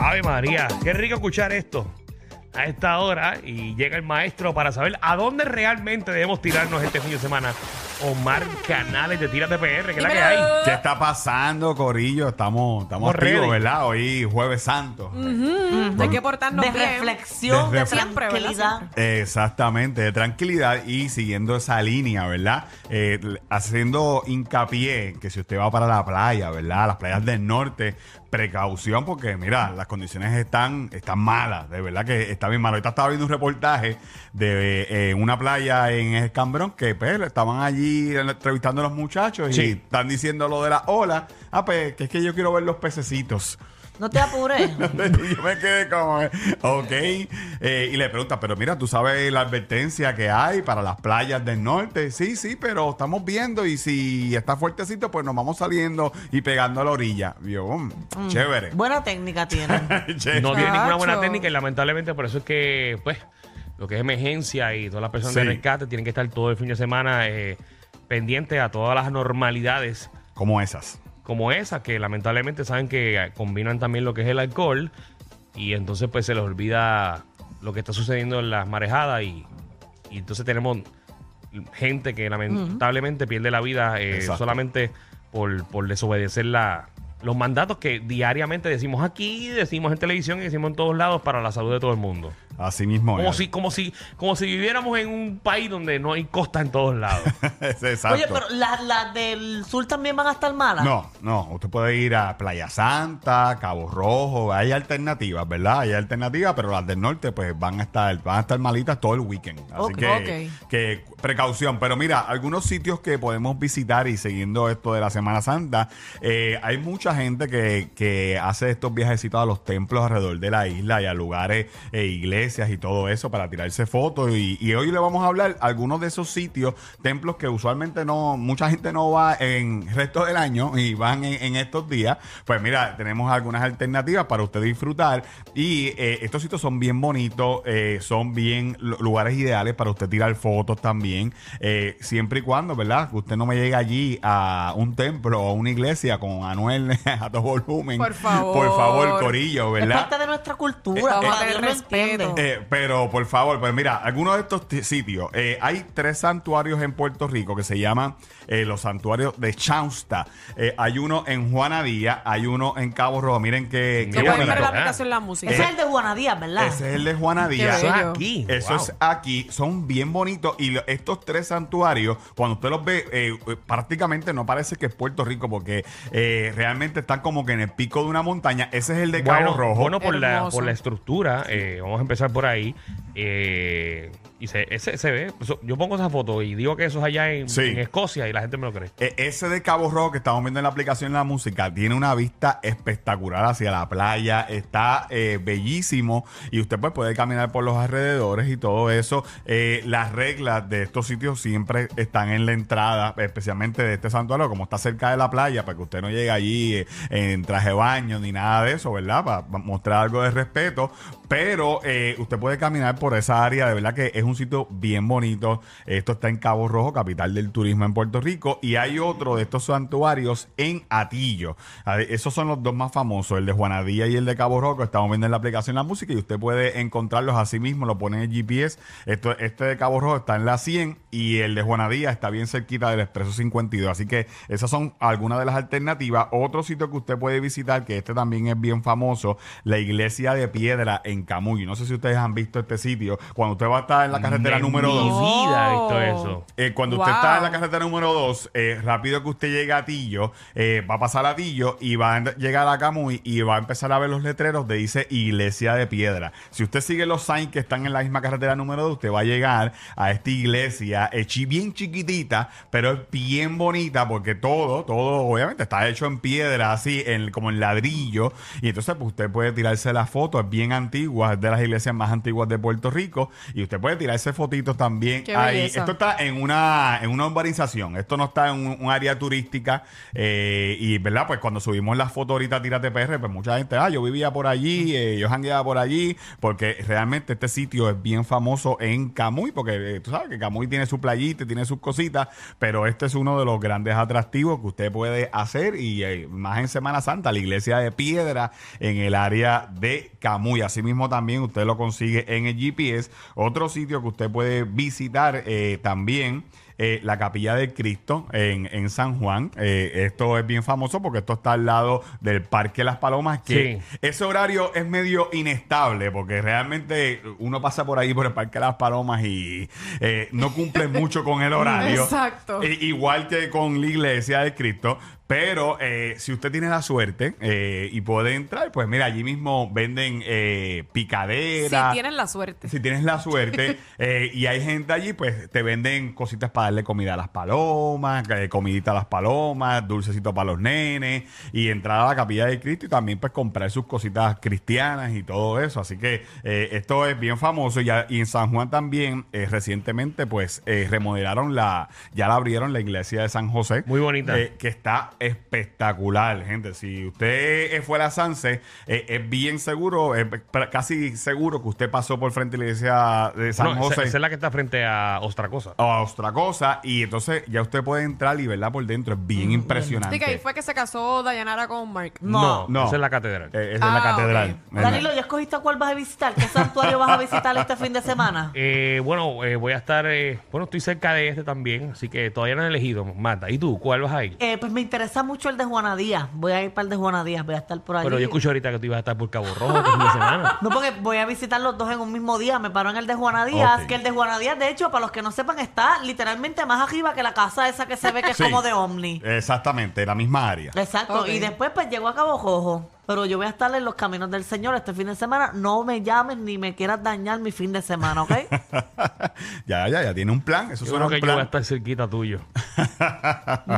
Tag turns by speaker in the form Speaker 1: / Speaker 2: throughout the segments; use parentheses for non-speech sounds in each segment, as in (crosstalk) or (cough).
Speaker 1: Ave María, qué rico escuchar esto a esta hora y llega el maestro para saber a dónde realmente debemos tirarnos este fin de semana. Omar Canales de Tírate PR, que es la que hay.
Speaker 2: ¿Qué está pasando, Corillo? Estamos, estamos
Speaker 1: ready.
Speaker 2: ¿verdad? Hoy jueves santo.
Speaker 3: Hay que portarnos
Speaker 4: de
Speaker 3: bien.
Speaker 4: reflexión,
Speaker 2: De
Speaker 4: de,
Speaker 2: ref-
Speaker 3: Siempre, ¿verdad?
Speaker 4: tranquilidad.
Speaker 2: Exactamente, de tranquilidad y siguiendo esa línea, ¿verdad? Eh, l- haciendo hincapié que si usted va para la playa, ¿verdad? Las playas del norte, precaución porque, mira, las condiciones están, están malas, de verdad que está bien malo. Ahorita estaba viendo un reportaje de eh, una playa en Escambrón que pues, estaban allí entrevistando a los muchachos y
Speaker 1: Sí.
Speaker 2: están diciendo lo de la ola. Ah, pues que es que yo quiero ver los pececitos.
Speaker 4: No te apures. (laughs)
Speaker 2: Y yo me quedé como, ok. Eh, y le pregunta, pero mira, tú sabes la advertencia que hay para las playas del norte. Sí, sí, pero estamos viendo y si está fuertecito, pues nos vamos saliendo y pegando a la orilla. Y yo, mm, chévere.
Speaker 4: Buena técnica tiene. (laughs)
Speaker 2: Chévere.
Speaker 1: No tiene ninguna buena
Speaker 3: Chacho.
Speaker 1: técnica y lamentablemente por eso es que, pues, lo que es emergencia y todas las personas
Speaker 2: Sí.
Speaker 1: de rescate tienen que estar todo el fin de semana eh, pendientes a todas las anormalidades
Speaker 2: Como esas.
Speaker 1: como esa, que lamentablemente saben que combinan también lo que es el alcohol y entonces pues se les olvida lo que está sucediendo en las marejadas y, y entonces tenemos gente que lamentablemente pierde la vida eh,
Speaker 2: Exacto.
Speaker 1: solamente por, por desobedecer la, los mandatos que diariamente decimos aquí, decimos en televisión y decimos en todos lados para la salud de todo el mundo.
Speaker 2: Así mismo.
Speaker 1: Como
Speaker 2: es.
Speaker 1: si, como si, como si viviéramos en un país donde no hay costa en todos lados. (laughs)
Speaker 2: Exacto.
Speaker 4: Oye, pero las las del sur también van a estar malas.
Speaker 2: No, no, usted puede ir a Playa Santa, Cabo Rojo, hay alternativas, ¿verdad? Hay alternativas, pero las del norte pues van a estar, van a estar malitas todo el weekend. Así que, que precaución. Pero mira, algunos sitios que podemos visitar y siguiendo esto de la Semana Santa, eh, hay mucha gente que, que hace estos viajecitos a los templos alrededor de la isla y a lugares, eh, iglesias y todo eso para tirarse fotos. Y, y hoy le vamos a hablar algunos de esos sitios, templos que usualmente no, mucha gente no va en el resto del año y van en, en estos días. Pues mira, tenemos algunas alternativas para usted disfrutar. Y eh, estos sitios son bien bonitos, eh, son bien lu- lugares ideales para usted tirar fotos también. eh, siempre y cuando, ¿verdad? Que usted no me llegue allí a un templo o a una iglesia con Anuel (laughs) a todo volumen.
Speaker 3: Por favor.
Speaker 2: Por favor, Corillo,
Speaker 4: Es
Speaker 2: ¿verdad?
Speaker 4: parte de nuestra cultura.
Speaker 3: Vamos a
Speaker 4: para
Speaker 3: tener
Speaker 4: Dios no
Speaker 3: respeto.
Speaker 2: Eh, pero por favor, pues mira, algunos de estos ti- sitios, eh, hay tres santuarios en Puerto Rico que se llaman eh, los santuarios de Chausta. Eh, hay uno en Juanadía, hay uno en Cabo Rojo. Miren qué,
Speaker 1: Qué
Speaker 2: qué
Speaker 3: Lo pueden ver
Speaker 1: bonito,
Speaker 3: la
Speaker 1: ¿eh?
Speaker 3: aplicación La Música.
Speaker 4: Ese es el de Juanadías, ¿verdad?
Speaker 2: Ese es el de Juanadía.
Speaker 3: Qué
Speaker 1: Eso es aquí.
Speaker 2: Eso
Speaker 1: Wow.
Speaker 2: es aquí, son bien bonitos y lo- estos tres santuarios, cuando usted los ve, eh, prácticamente no parece que es Puerto Rico porque eh, realmente están como que en el pico de una montaña. Ese es el de Cabo
Speaker 1: bueno,
Speaker 2: Rojo.
Speaker 1: Bueno, por la, por la estructura, eh, vamos a empezar por ahí. Eh, y se, ese, se ve. Yo pongo esa foto y digo que eso es allá en,
Speaker 2: Sí.
Speaker 1: en Escocia y la gente me lo cree.
Speaker 2: E- Ese de Cabo Rojo que estamos viendo en la aplicación La Música tiene una vista espectacular hacia la playa, está eh, bellísimo y usted pues puede caminar por los alrededores y todo eso. Eh, las reglas de estos sitios siempre están en la entrada, especialmente de este santuario, como está cerca de la playa, para que usted no llegue allí en traje de baño ni nada de eso, ¿verdad? Para, mostrar algo de respeto. Pero usted puede caminar por esa área, de verdad que es un sitio bien bonito. Esto está en Cabo Rojo, capital del turismo en Puerto Rico. Y hay otro de estos santuarios en Atillo. Esos son los dos más famosos, el de Juanadía y el de Cabo Rojo. Estamos viendo en la aplicación La Música y usted puede encontrarlos así mismo, lo pone en el GPS. Esto, este de Cabo Rojo está en la 100 y el de Juanadía está bien cerquita del Expreso 52. Así que esas son algunas de las alternativas. Otro sitio que usted puede visitar, que este también es bien famoso, la iglesia de piedra en Camuy. No sé si ustedes han visto este sitio. Sitio. Cuando usted va a estar en la carretera
Speaker 1: En
Speaker 2: número
Speaker 1: mi
Speaker 2: 2.
Speaker 1: vida he visto
Speaker 3: Oh.
Speaker 1: eso.
Speaker 2: Eh, cuando
Speaker 3: Wow.
Speaker 2: usted está en la carretera número 2, rápido que usted llega a Tillo, eh, va a pasar a Tillo y va a en- llegar a Camuy y va a empezar a ver los letreros de dice Iglesia de Piedra. Si usted sigue los signs que están en la misma carretera número 2, usted va a llegar a esta iglesia eh, chi- bien chiquitita, pero es bien bonita porque todo, todo obviamente está hecho en piedra, así, en, como en ladrillo. Y entonces pues, usted puede tirarse la foto, es bien antigua, es de las iglesias más antiguas de Puerto Rico. Y usted puede tirarse fotitos también
Speaker 3: Qué
Speaker 2: ahí.
Speaker 3: belleza.
Speaker 2: Esto está en una, en una urbanización. Esto no está en un, un área turística. eh, y, ¿verdad? Pues cuando subimos las fotos ahorita Tírate PR, pues mucha gente, ah, yo vivía por allí, eh, yo jangueaba por allí, porque realmente este sitio es bien famoso en Camuy, porque eh, tú sabes que Camuy tiene su playita, tiene sus cositas, pero este es uno de los grandes atractivos que usted puede hacer y eh, más en Semana Santa, la iglesia de piedra en el área de Camuy. Asimismo también usted lo consigue en el Otro sitio que usted puede visitar eh, también. Eh, la capilla de Cristo en, en San Juan. Eh, esto es bien famoso porque esto está al lado del Parque Las Palomas, que
Speaker 1: Sí.
Speaker 2: ese horario es medio inestable porque realmente uno pasa por ahí por el Parque Las Palomas y eh, no cumple mucho con el (laughs) horario.
Speaker 3: Exacto.
Speaker 2: Igual que con la iglesia de Cristo. Pero eh, si usted tiene la suerte eh, y puede entrar, pues mira, allí mismo venden eh,
Speaker 3: Si
Speaker 2: picadera.
Speaker 3: tienen la suerte.
Speaker 2: Si tienes la suerte (laughs) eh, y hay gente allí, pues te venden cositas para darle comida a las palomas, eh, comidita a las palomas, dulcecito para los nenes y entrar a la capilla de Cristo y también pues comprar sus cositas cristianas y todo eso. Así que eh, esto es bien famoso y, y en San Juan también eh, recientemente pues remodelaron la, ya la abrieron la iglesia de San José.
Speaker 1: Muy bonita.
Speaker 2: Que está espectacular, gente. Si usted eh, fue a la Sanse, es bien seguro, es casi seguro que usted pasó por frente a la iglesia de San
Speaker 1: No, esa,
Speaker 2: José.
Speaker 1: esa es la que está frente a Otra Cosa.
Speaker 2: o a otra cosa y entonces ya usted puede entrar y verla por dentro es bien impresionante
Speaker 3: Así que ahí fue que se casó Dayanara con Mark.
Speaker 4: No.
Speaker 2: No.
Speaker 1: Esa es la catedral.
Speaker 2: Eh, es en
Speaker 3: Ah,
Speaker 2: la catedral
Speaker 3: ok.
Speaker 2: Es
Speaker 4: Danilo,
Speaker 2: la-
Speaker 4: ¿ya escogiste a cuál vas a visitar? ¿Qué santuario vas a visitar este fin de semana? (laughs)
Speaker 1: Eh, bueno, eh, voy a estar. eh, bueno, estoy cerca de este también, así que todavía no he elegido. Marta, ¿y tú? ¿Cuál vas a ir?
Speaker 4: Eh, pues me interesa mucho el de Juana Díaz. Voy a ir para el de Juana Díaz, voy a estar por allí.
Speaker 1: Pero yo escucho ahorita que tú ibas a estar por Cabo Rojo este fin de semana. (laughs)
Speaker 4: No, porque voy a visitar los dos en un mismo día. Me paro en el de Juana Díaz,
Speaker 2: Ok.
Speaker 4: que el de Juana Díaz, de hecho, para los que no sepan, está literalmente más arriba que la casa esa que se ve que es
Speaker 2: Sí.
Speaker 4: como de Omni.
Speaker 2: Exactamente, la misma área.
Speaker 4: Exacto.
Speaker 3: Ok.
Speaker 4: Y después pues llego a Cabo Rojo. Pero yo voy a estar en los caminos del Señor este fin de semana. No me llames ni me quieras dañar mi fin de semana, ¿ok? (laughs)
Speaker 2: ya, ya, ya tiene un plan. Eso
Speaker 1: Yo
Speaker 2: suena
Speaker 1: creo
Speaker 2: un
Speaker 1: que yo voy a
Speaker 2: plan.
Speaker 1: estar cerquita tuyo.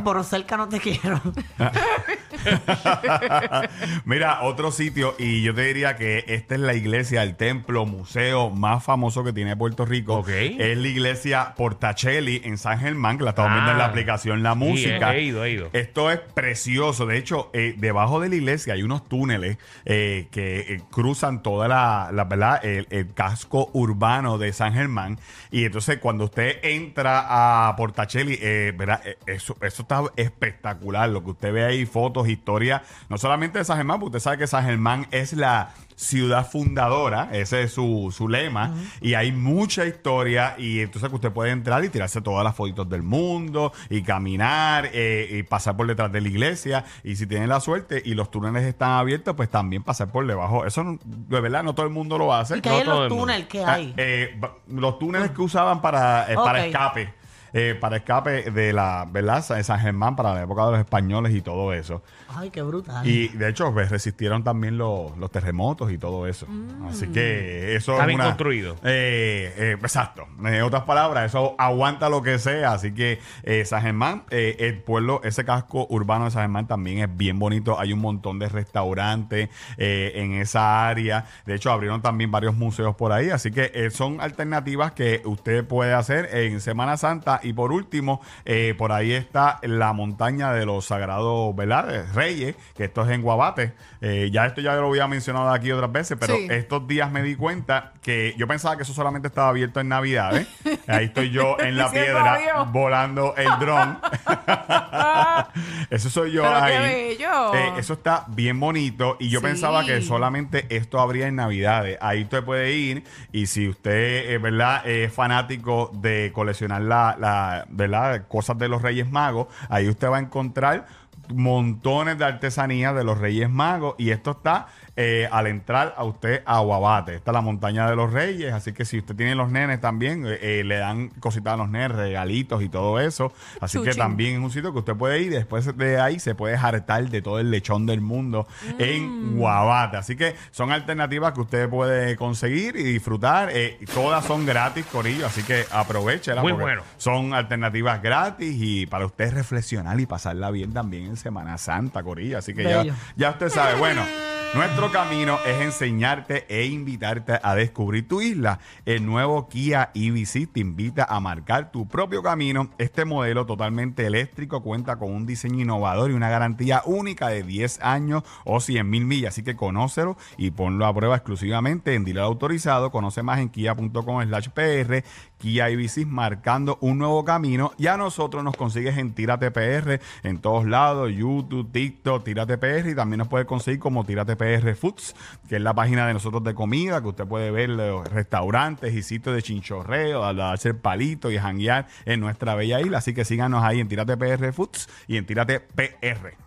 Speaker 4: Por cerca no te quiero. (laughs) (laughs)
Speaker 2: Mira, otro sitio, y yo te diría que esta es la iglesia, el templo, museo más famoso que tiene Puerto Rico.
Speaker 1: Ok.
Speaker 2: Es la iglesia Portacelli en San Germán, que la estamos viendo en la
Speaker 1: Ah.
Speaker 2: aplicación La Música.
Speaker 1: he- he ido, he ido.
Speaker 2: Esto es precioso. De hecho, eh, debajo de la iglesia hay unos túneles eh, que eh, cruzan toda la, la- ¿verdad? El, el casco urbano de San Germán. Y entonces, cuando usted entra a Portacelli, eh, ¿verdad? Eso, eso está espectacular. Lo que usted ve ahí, fotos, historias, no solamente de San Germán, porque usted sabe que San Germán es la ciudad fundadora, ese es su, su lema, y hay mucha historia, y entonces que usted puede entrar y tirarse todas las fotitos del mundo, y caminar, eh, y pasar por detrás de la iglesia, y si tiene la suerte y los túneles están abiertos, pues también pasar por debajo. Eso, no- de verdad, no todo el mundo lo hace.
Speaker 4: ¿Y qué hay en
Speaker 1: todo
Speaker 4: los
Speaker 1: el mundo.
Speaker 4: túneles? ¿Qué
Speaker 2: Ah,
Speaker 4: hay?
Speaker 2: eh, los túneles que usaban para, eh, para
Speaker 4: Ok.
Speaker 2: escape. Eh, para escape de la, ¿verdad? De San Germán para la época de los españoles y todo eso.
Speaker 4: Ay, qué brutal.
Speaker 2: Y de hecho, pues, resistieron también los, los terremotos y todo eso. Así que eso
Speaker 1: Está
Speaker 2: es
Speaker 1: bien
Speaker 2: una-
Speaker 1: construido.
Speaker 2: Eh, eh, exacto. En otras palabras, eso aguanta lo que sea. Así que eh, San Germán, eh, el pueblo, ese casco urbano de San Germán también es bien bonito. Hay un montón de restaurantes eh, en esa área. De hecho, abrieron también varios museos por ahí. Así que eh, son alternativas que usted puede hacer en Semana Santa. Y por último, eh, por ahí está la montaña de los sagrados, ¿verdad? Eh, Reyes, que esto es en Guabate. Eh, ya esto ya lo había mencionado aquí otras veces, pero
Speaker 3: Sí.
Speaker 2: estos días me di cuenta que yo pensaba que eso solamente estaba abierto en Navidades. (laughs) Ahí estoy yo en la piedra volando el dron. (laughs) eso soy yo
Speaker 3: Pero
Speaker 2: ahí.
Speaker 3: qué.
Speaker 2: Eh, eso está bien bonito y yo
Speaker 3: Sí.
Speaker 2: pensaba que solamente esto habría en Navidades. Ahí usted puede ir y si usted eh, ¿verdad? es fanático de coleccionar la, la- ¿verdad? cosas de los Reyes Magos, ahí usted va a encontrar montones de artesanías de los Reyes Magos y esto está eh, al entrar a usted a Guabate. Esta es la montaña de los Reyes, así que si usted tiene los nenes también, eh, eh, le dan cositas a los nenes, regalitos y todo eso. Así que también es un sitio que usted puede ir y después de ahí se puede hartar de todo el lechón del mundo en Guabate. Así que son alternativas que usted puede conseguir y disfrutar. Eh, todas son gratis, Corillo, así que aprovechela.
Speaker 1: Muy
Speaker 2: porque
Speaker 1: bueno.
Speaker 2: Son alternativas gratis y para usted reflexionar y pasarla bien también en Semana Santa, Corillo. Así que ya, ya usted sabe. Bueno. Nuestro camino es enseñarte e invitarte a descubrir tu isla. El nuevo Kia EV6 te invita a marcar tu propio camino. Este modelo totalmente eléctrico cuenta con un diseño innovador y una garantía única de 10 años o 100 mil millas. Así que conócelo y ponlo a prueba exclusivamente en dealer autorizado. Conoce más en kia.com slash PR. Kia EV6 marcando un nuevo camino. Ya nosotros nos consigues en Tírate PR en todos lados, YouTube, TikTok, Tírate PR y también nos puede conseguir como Tírate PR Foods, que es la página de nosotros de comida, que usted puede ver los restaurantes y sitios de chinchorreo, a darse el palito y janguear en nuestra bella isla. Así que síganos ahí en Tírate PR Foods y en Tírate PR.